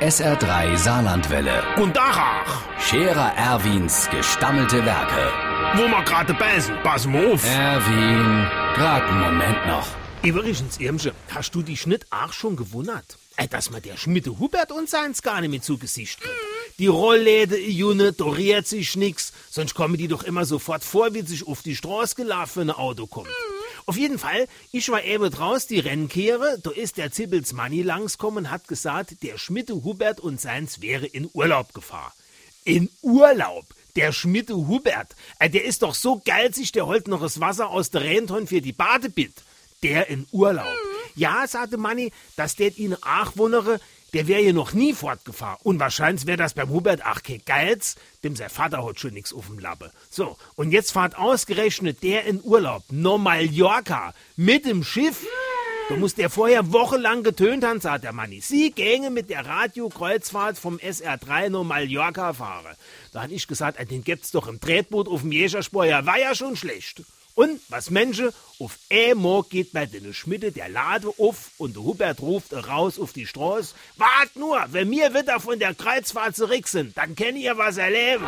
SR3 Saarlandwelle. Und Dachach, Scherer Erwins gestammelte Werke. wo wir gerade beißen, pass mal auf. Erwin, grad einen Moment noch. Übrigens, Irmsche, hast du dich nicht auch schon gewundert, äh, dass man der Schmiede Hubert und seins gar nicht mehr zu Gesicht kriegt? Die Rollläde, Junge, da rührt sich nix, sonst kommen die doch immer sofort vor, wie sich auf die Straße gelaufen, wenn ein Auto kommt. Auf jeden Fall, ich war eben draus, die Rennkehre, da ist der Zibbels Manni langskommen und hat gesagt, der Schmiede Hubert und seins wäre in Urlaub gefahren. In Urlaub? Der Schmiede Hubert, äh, der ist doch so geizig, der holt noch das Wasser aus der Renton für die Badebitt. Der in Urlaub. Ja, sagte Manni, dass der ihn auch wundere, der wäre ja noch nie fortgefahren. Und wahrscheinlich wäre das beim Hubert auch kein Geiz, dem sein Vater hat schon nix auf dem Lappe. So, und jetzt fahrt ausgerechnet der in Urlaub, no Mallorca, mit dem Schiff. Da muss der vorher wochenlang getönt haben, sagt der Manni. Sie gänge mit der Radiokreuzfahrt vom SR3 no Mallorca fahren. Da hat ich gesagt, den gibt's doch im Tretboot auf dem ja, war ja schon schlecht. Und was Menschen, auf einmal geht bei den Schmiede der Lade auf und der Hubert ruft raus auf die Straße. Wart nur, wenn mir wieder von der Kreuzfahrt zurück sind, dann kenn ihr was erleben.